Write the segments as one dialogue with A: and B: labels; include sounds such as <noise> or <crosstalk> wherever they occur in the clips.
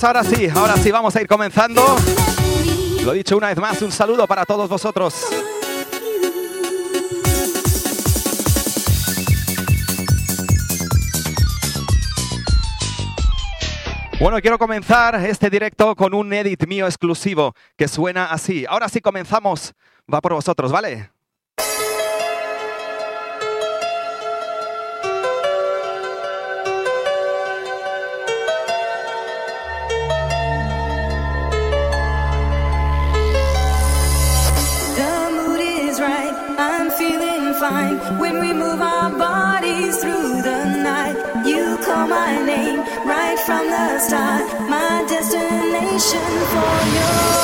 A: Ahora sí, ahora sí vamos a ir comenzando. Lo dicho una vez más, un saludo para todos vosotros. Bueno, quiero comenzar este directo con un edit mío exclusivo que suena así. Ahora sí comenzamos. Va por vosotros, ¿vale?
B: When we move our bodies through the night. You call my name right from the start. My destination for your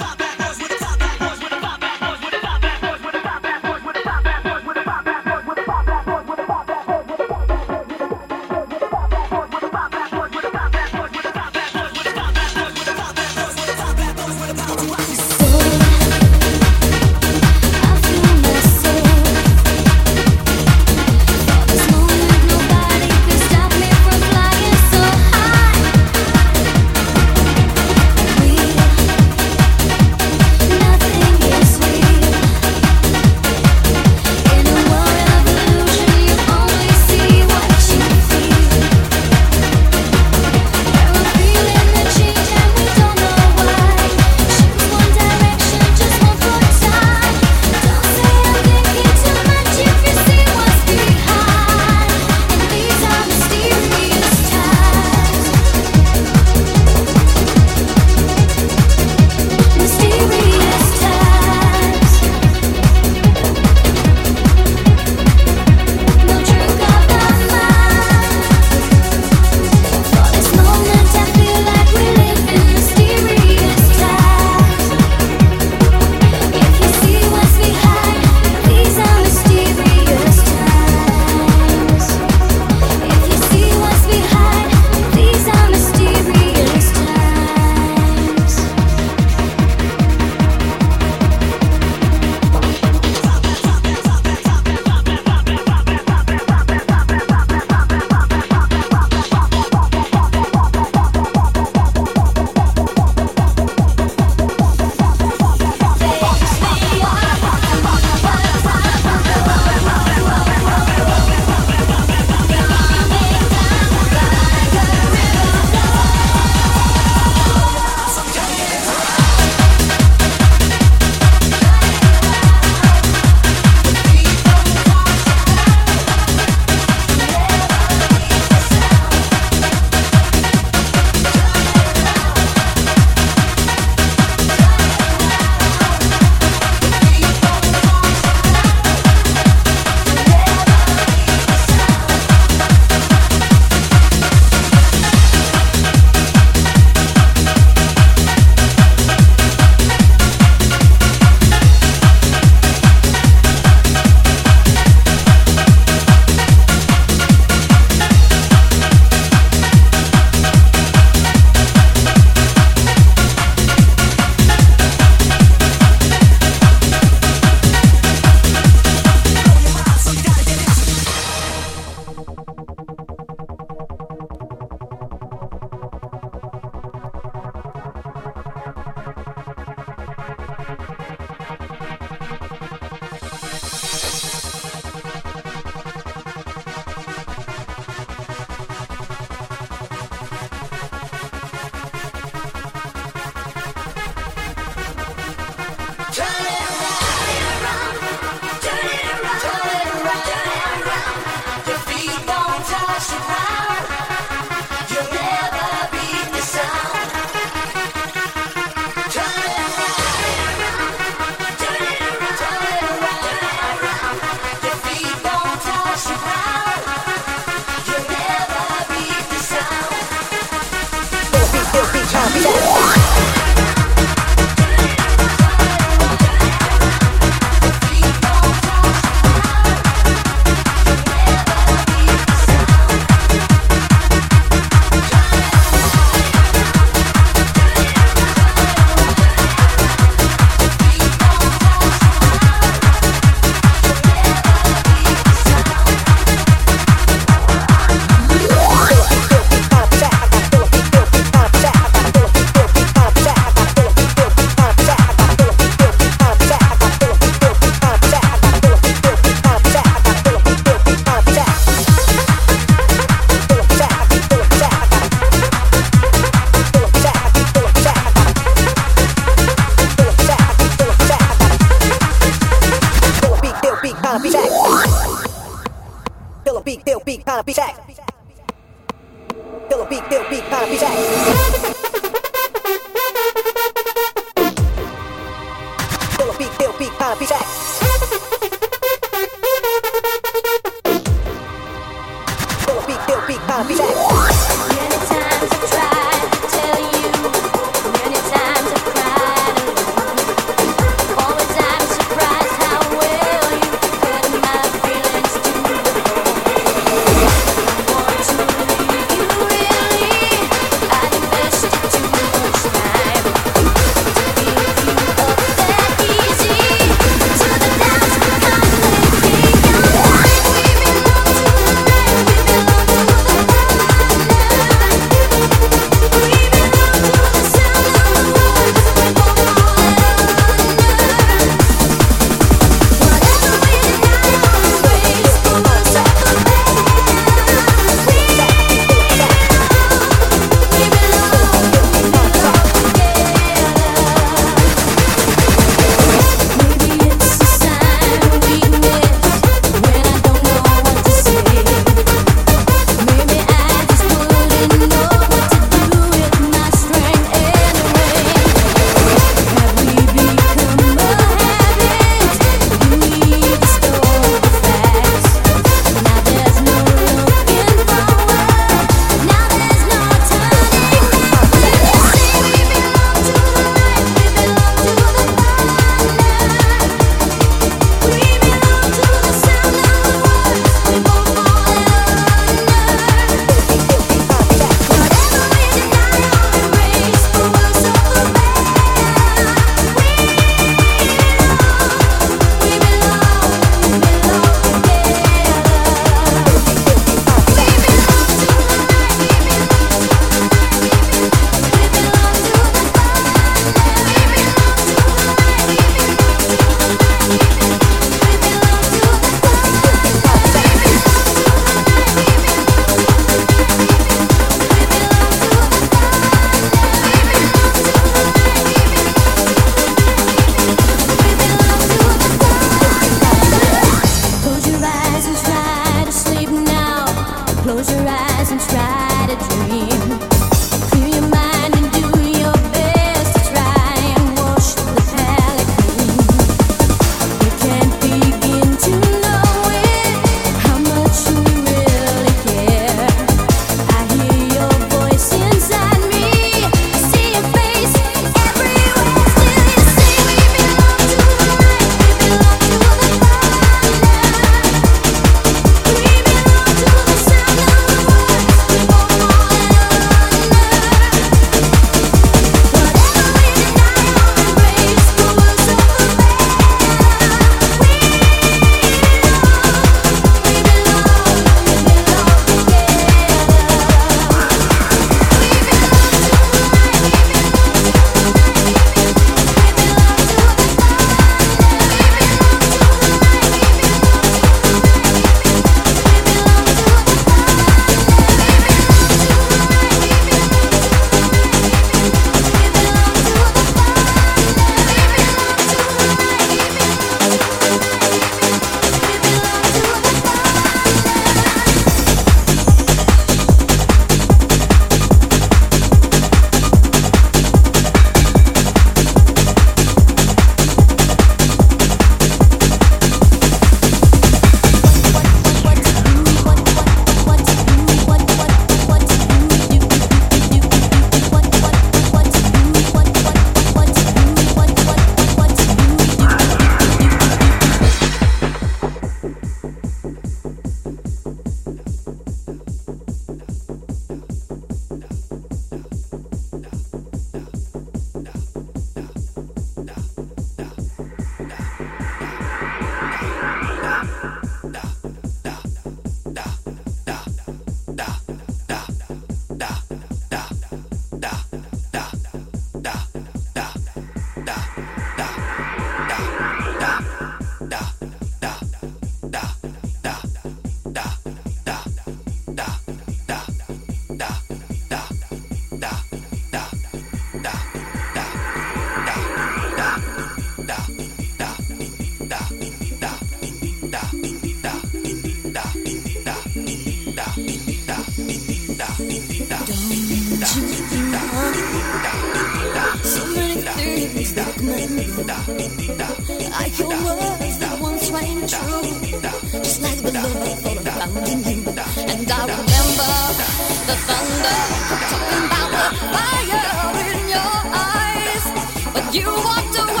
B: but you walked away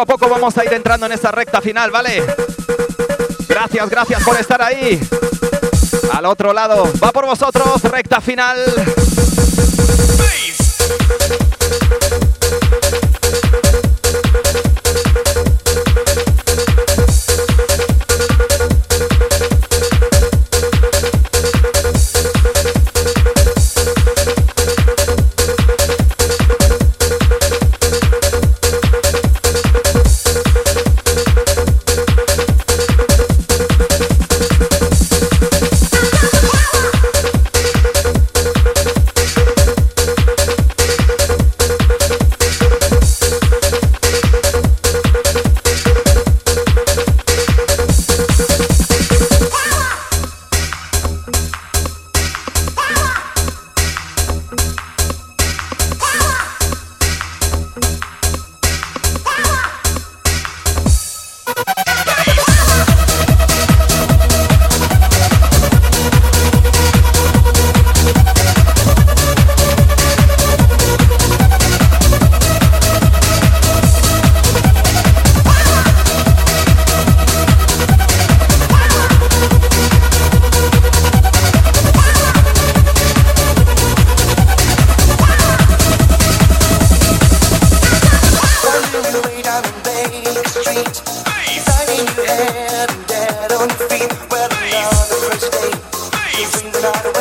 A: poco a poco vamos a ir entrando en esta recta final, ¿vale? Gracias, gracias por estar ahí. Al otro lado, va por vosotros, recta final.
C: Not away.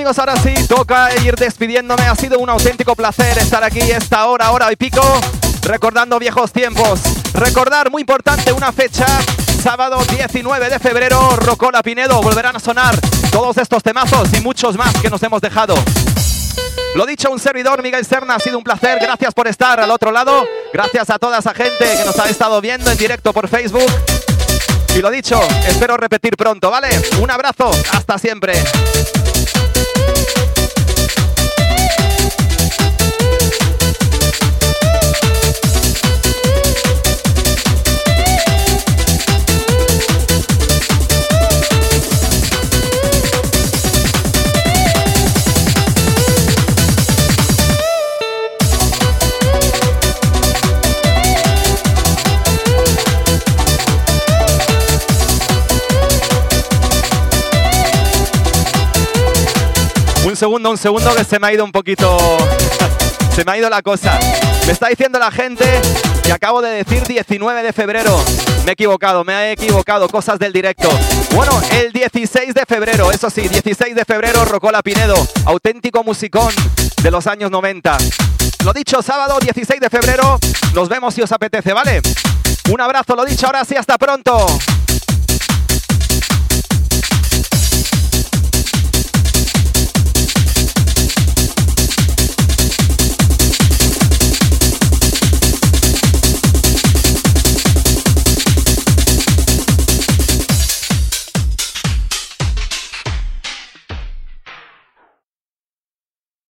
C: Amigos, ahora sí, toca ir despidiéndome. Ha sido un auténtico placer estar aquí esta hora, hora y pico, recordando viejos tiempos. Recordar, muy importante, una fecha, sábado 19 de febrero, Rocola Pinedo, volverán a sonar todos estos temazos y muchos más que nos hemos dejado. Lo dicho, un servidor, Miguel Serna, ha sido un placer. Gracias por estar al otro lado. Gracias a toda esa gente que nos ha estado viendo en directo por Facebook. Y lo dicho, espero repetir pronto, ¿vale? Un abrazo, hasta siempre. Segundo, un segundo que se me ha ido un poquito. <laughs> se me ha ido la cosa. Me está diciendo la gente que acabo de decir 19 de febrero. Me he equivocado, me he equivocado. Cosas del directo. Bueno, el 16 de febrero, eso sí, 16 de febrero, Rocola Pinedo. Auténtico musicón de los años 90. Lo dicho, sábado 16 de febrero. Nos vemos si os apetece, ¿vale? Un abrazo, lo dicho, ahora sí, hasta pronto.